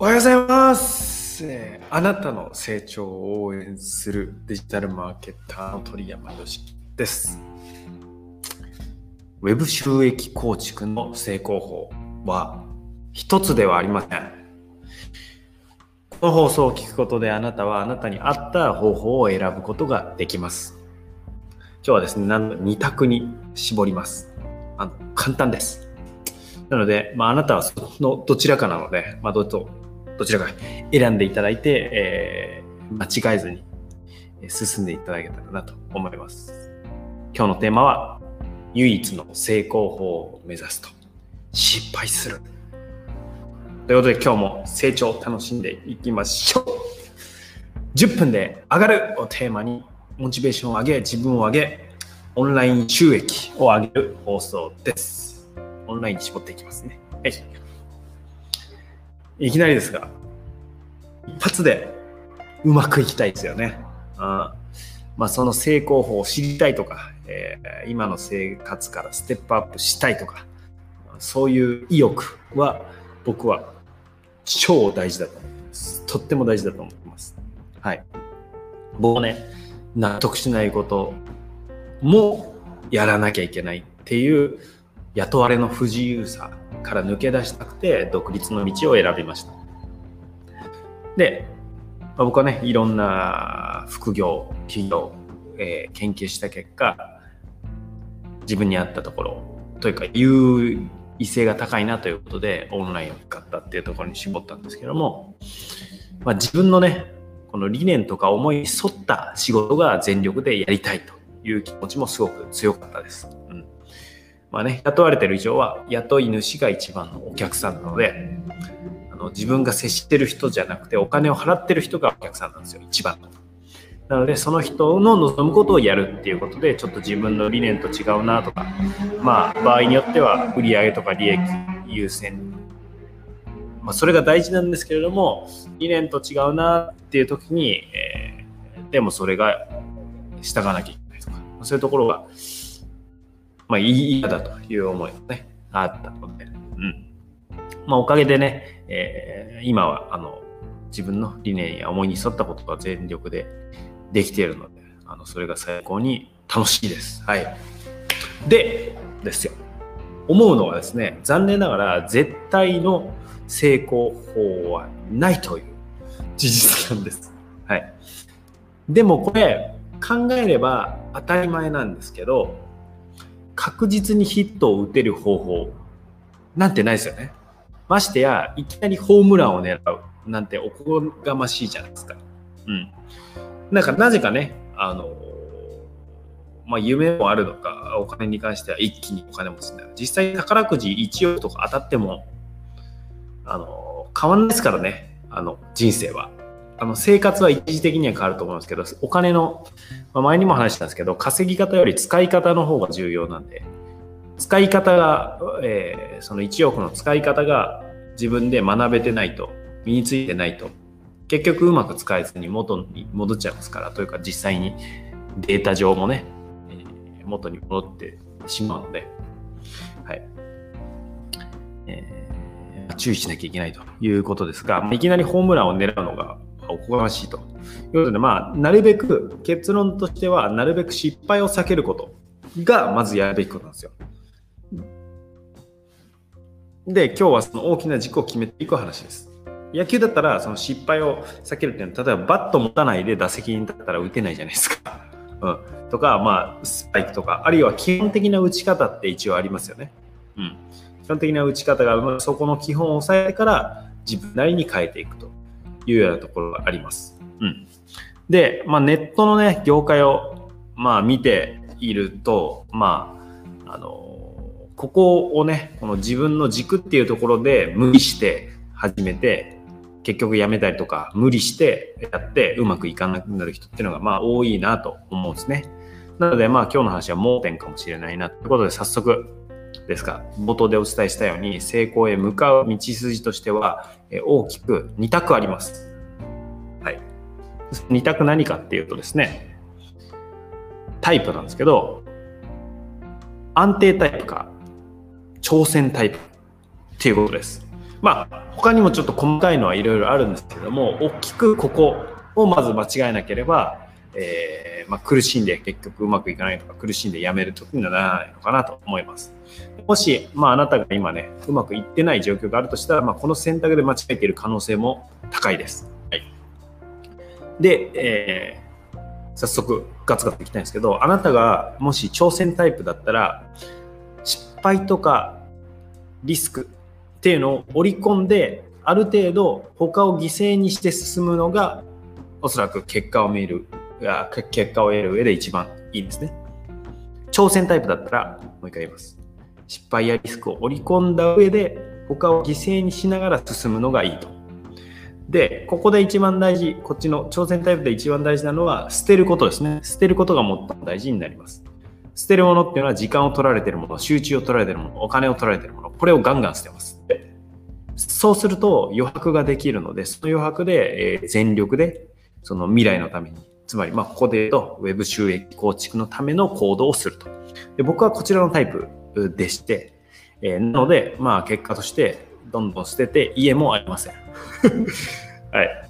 おはようございます、えーあなたの成長を応援するデジタルマーケッターの鳥山よしです。ウェブ収益構築の成功法は一つではありません。この放送を聞くことであなたはあなたに合った方法を選ぶことができます。今日はですね、なんと2択に絞ります。あの簡単です。なので、まあ、あなたはそのどちらかなので、まあ、どうぞどちらか選んでいただいて、えー間違えずに進んでいただけたらなと思います。今日のテーマは、唯一の成功法を目指すと失敗する。ということで今日も成長を楽しんでいきましょう。10分で上がるをテーマにモチベーションを上げ、自分を上げ、オンライン収益を上げる放送です。オンラインに絞っていきますね。はい。いきなりですが、一発でうまくいきたいですよね。あまあ、その成功法を知りたいとか、えー今の生活からステップアップしたいとか、そういう意欲は僕は超大事だと思います。とっても大事だと思います。はい。僕もね、納得しないこともやらなきゃいけないっていう雇われの不自由さから抜け出したくて独立の道を選びました。で、まあ僕はね、いろんな副業、企業、えー研究した結果、自分に合ったところというか優位性が高いなということでオンラインを使ったっていうところに絞ったんですけども、まあ、自分のねこの理念とか思いに沿った仕事が全力でやりたいという気持ちもすごく強かったです。うんまあね、雇われてる以上は雇い主が一番のお客さんなのであの自分が接してる人じゃなくてお金を払ってる人がお客さんなんですよ一番の。なのでその人の望むことをやるっていうことでちょっと自分の理念と違うなとかまあ場合によっては売上とか利益優先まあそれが大事なんですけれども理念と違うなっていう時に、えーでもそれが従わなきゃいけないとかそういうところがまあ嫌だという思いがねあったので、うんまあおかげでね、えー今はあの自分の理念や思いに沿ったことが全力でできているので、あのそれが最高に楽しいです。はい。で、ですよ。思うのはですね、残念ながら絶対の成功法はないという事実なんです。はい。でもこれ考えれば当たり前なんですけど、確実にヒットを打てる方法なんてないですよね。ましてや、いきなりホームランを狙うなんておこがましいじゃないですか。うん。なんかなぜかね、あの、まあ夢もあるのか、お金に関しては一気にお金持ちになる。実際宝くじ1億とか当たっても、あの、変わんないですからね、あの、人生は。あの、生活は一時的には変わると思いますけど、お金の、まあ、前にも話したんですけど、稼ぎ方より使い方の方が重要なんで、使い方が、えーその1億の使い方が自分で学べてないと、身についてないと、結局うまく使えずに元に戻っちゃいますから、というか実際にデータ上もね、えー元に戻ってしまうので、はい。えー注意しなきゃいけないということですが、いきなりホームランを狙うのがおこがましいということで、まあ、なるべく結論としては、なるべく失敗を避けることがまずやるべきことなんですよ。で、今日はその大きな軸を決めていく話です。野球だったら、その失敗を避けるっていうのは、例えばバット持たないで打席に立ったら打てないじゃないですか。うん。とか、まあ、スパイクとか、あるいは基本的な打ち方って一応ありますよね。うん。基本的な打ち方が、まあそこの基本を抑えてから自分なりに変えていくというようなところがあります。うん。で、まあ、ネットのね、業界を、まあ、見ていると、まあ、あの、ここをね、この自分の軸っていうところで無理して始めて、結局やめたりとか、無理してやってうまくいかなくなる人っていうのが、まあ、多いなと思うんですね。なので、まあ、今日の話は盲点かもしれないなということで、早速ですが、冒頭でお伝えしたように、成功へ向かう道筋としては、大きく2択あります。はい。2択何かっていうとですね、タイプなんですけど、安定タイプか、挑戦タイプっていうことです。まあ、他にもちょっと細かいのはいろいろあるんですけども、大きくここをまず間違えなければ、えー、まあ、苦しんで結局うまくいかないとか苦しんでやめる時にはならないのかなと思います。もし、まあ、あなたが今ね、うまくいってない状況があるとしたら、まあ、この選択で間違えている可能性も高いです。はい、で、えー、早速ガツガツいきたいんですけど、あなたがもし挑戦タイプだったら、失敗とかリスクっていうのを織り込んで、ある程度他を犠牲にして進むのが、おそらく結果を見る、結果を得る上で一番いいんですね。挑戦タイプだったら、もう一回言います。失敗やリスクを織り込んだ上で、他を犠牲にしながら進むのがいいと。で、ここで一番大事、こっちの挑戦タイプで一番大事なのは、捨てることですね。捨てることが最も大事になります。捨てるものっていうのは時間を取られてるもの、集中を取られてるもの、お金を取られてるもの、これをガンガン捨てます。そうすると余白ができるので、その余白で、え、全力でその未来のために、つまりまあここで言うと Web 収益構築のための行動をすると。で僕はこちらのタイプでして、えー、なので、まあ結果としてどんどん捨てて家もありません。はい。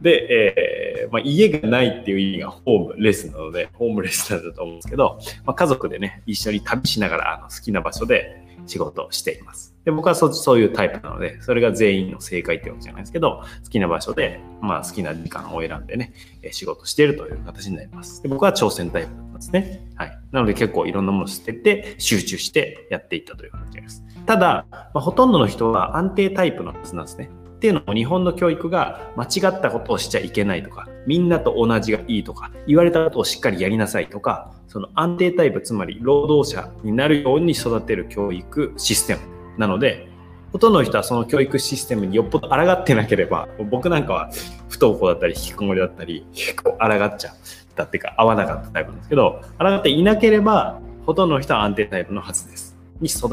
で、えーまあ、家がないっていう意味がホームレスなので、ホームレスなんだと思うんですけど、まあ、家族でね、一緒に旅しながらあの好きな場所で仕事をしています。で僕はそそういうタイプなので、それが全員の正解ってわけじゃないですけど、好きな場所で、まあ、好きな時間を選んでね、仕事しているという形になります。で僕は挑戦タイプなんですね。はい。なので結構いろんなものを捨てて、集中してやっていったという形です。ただ、まあ、ほとんどの人は安定タイプのはずなんですね。っていうのも日本の教育が間違ったことをしちゃいけないとか、みんなと同じがいいとか、言われたことをしっかりやりなさいとか、その安定タイプ、つまり労働者になるように育てる教育システムなので、ほとんどの人はその教育システムによっぽど抗ってなければ、僕なんかは不登校だったり引きこもりだったり、結構抗っちゃったっていうか合わなかったタイプなんですけど、抗っていなければ、ほとんどの人は安定タイプのはずです。に育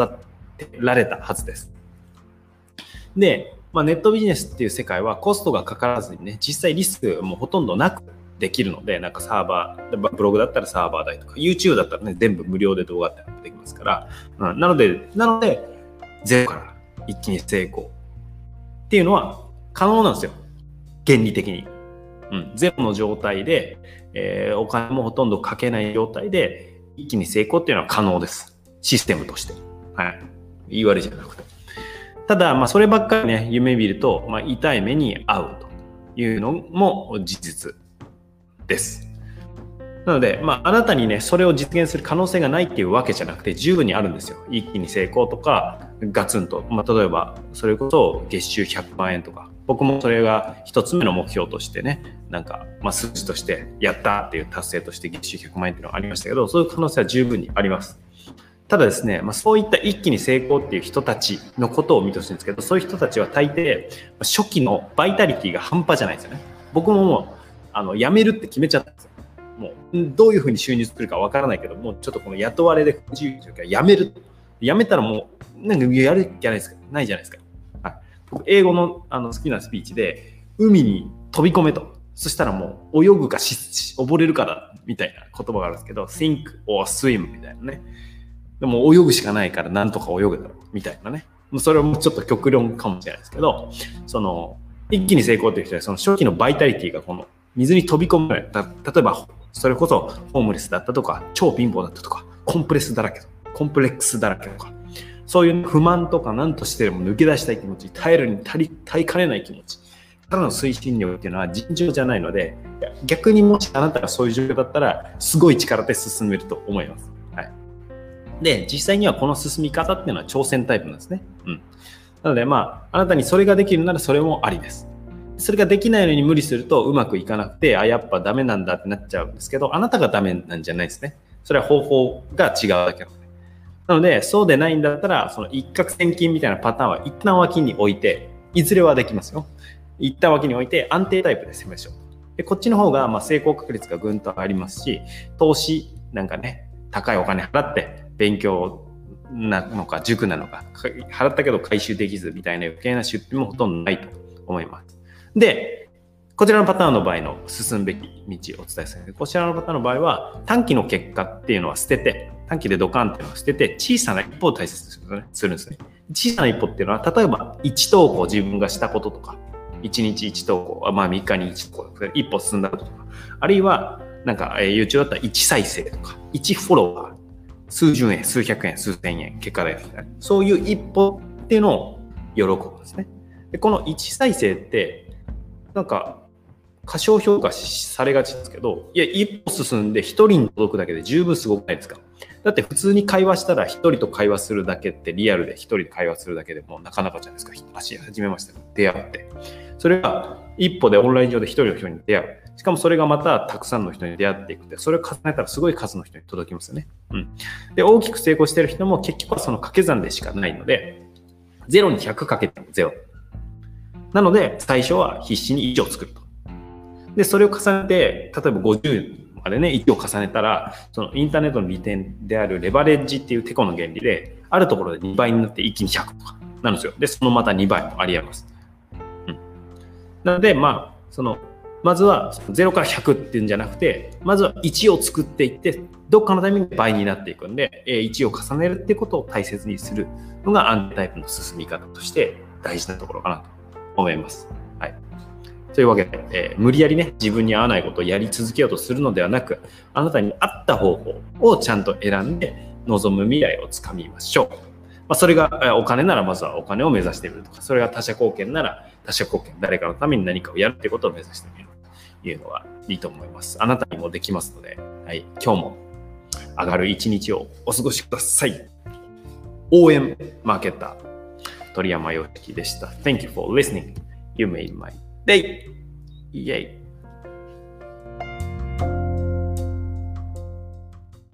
てられたはずです。で、まあ、ネットビジネスっていう世界はコストがかからずにね、実際リスクもほとんどなくできるので、なんかサーバー、ブログだったらサーバー代とか、YouTube だったらね、全部無料で動画ってできますから、うん、なので、なので、ゼロから一気に成功っていうのは可能なんですよ。原理的に。うん、ゼロの状態で、えー、お金もほとんどかけない状態で、一気に成功っていうのは可能です。システムとして。はい。言われじゃなくて。ただ、まあ、そればっかりね、夢見ると、まあ、痛い目に遭うというのも事実です。なので、まあ、あなたにね、それを実現する可能性がないっていうわけじゃなくて、十分にあるんですよ。一気に成功とか、ガツンと。まあ、例えば、それこそ月収100万円とか。僕もそれが一つ目の目標としてね、なんか、まあ、数字として、やったっていう達成として月収100万円っていうのがありましたけど、そういう可能性は十分にあります。ただですね、まあ、そういった一気に成功っていう人たちのことを見てほしいんですけど、そういう人たちは大抵、初期のバイタリティが半端じゃないですよね。僕ももう、あの、辞めるって決めちゃったんですよ。もう、どういうふうに収入するかわからないけど、もうちょっとこの雇われで不自由というか、辞める。辞めたらもう、なんかやるじゃないですか。ないじゃないですか。はい、僕、英語のあの好きなスピーチで、海に飛び込めと。そしたらもう、泳ぐかし溺れるかだ、みたいな言葉があるんですけど、think or swim みたいなね。でも泳ぐしかないからなんとか泳ぐだろう、みたいなね。それはもうちょっと極論かもしれないですけど、その、一気に成功っていう人は、その初期のバイタリティがこの水に飛び込む。例えば、それこそホームレスだったとか、超貧乏だったとか、コンプレスだらけ、コンプレックスだらけとか、そういう不満とか何としてでも抜け出したい気持ち、耐えるに耐えかねない気持ちからの推進力っていうのは尋常じゃないので、逆にもしあなたがそういう状況だったら、すごい力で進めると思います。はい。で、実際にはこの進み方っていうのは挑戦タイプなんですね。うん。なので、まあ、あなたにそれができるならそれもありです。それができないのに無理するとうまくいかなくて、あ、やっぱダメなんだってなっちゃうんですけど、あなたがダメなんじゃないですね。それは方法が違うだけなので。なので、そうでないんだったら、その一攫千金みたいなパターンは一旦脇に置いて、いずれはできますよ。一旦脇に置いて安定タイプで攻めましょう。で、こっちの方がま成功確率がぐんと上がりますし、投資なんかね、高いお金払って勉強なのか塾なのか、払ったけど回収できずみたいな余計な出費もほとんどないと思います。で、こちらのパターンの場合の進むべき道をお伝えするこちらのパターンの場合は短期の結果っていうのは捨てて短期でドカンっていうのは捨てて小さな一歩を大切にするんですね。小さな一歩っていうのは例えば1投稿自分がしたこととか1日1投稿まあ3日に1投稿一歩進んだこととかあるいはなんか YouTube だったら1再生とか1フォロワー数十円数百円数千円結果でそういう一歩っていうのを喜ぶんですね。でこの1再生ってなんか過小評価されがちですけど、いや、一歩進んで一人に届くだけで十分すごくないですか？だって普通に会話したら一人と会話するだけってリアルで一人で会話するだけでもなかなかじゃないですか。足始めました出会って。それが一歩でオンライン上で一人の人に出会う。しかもそれがまたたくさんの人に出会っていくって、それを重ねたらすごい数の人に届きますよね。うん。で、大きく成功してる人も結局はその掛け算でしかないので、0に100かけても0。なので、最初は必死に1を作ると。で、それを重ねて、例えば50までね、1を重ねたら、そのインターネットの利点であるレバレッジっていうテコの原理で、あるところで2倍になって一気に100とかなんですよ。で、そのまた2倍もありえます。うん。なので、まあ、その、まずは0から100っていうんじゃなくて、まずは1を作っていって、どっかのタイミングで倍になっていくんで、1を重ねるってことを大切にするのがアンタイプの進み方として大事なところかなと思います。というわけで、えー、無理やりね、自分に合わないことをやり続けようとするのではなく、あなたに合った方法をちゃんと選んで、望む未来をつかみましょう。まあ、それがお金ならまずはお金を目指してみるとか、それが他者貢献なら他者貢献、誰かのために何かをやるってことを目指してみるというのはいいと思います。あなたにもできますので、はい、今日も上がる一日をお過ごしください。応援マーケター鳥山洋樹でした。Thank you for listening. You made my đi vậy?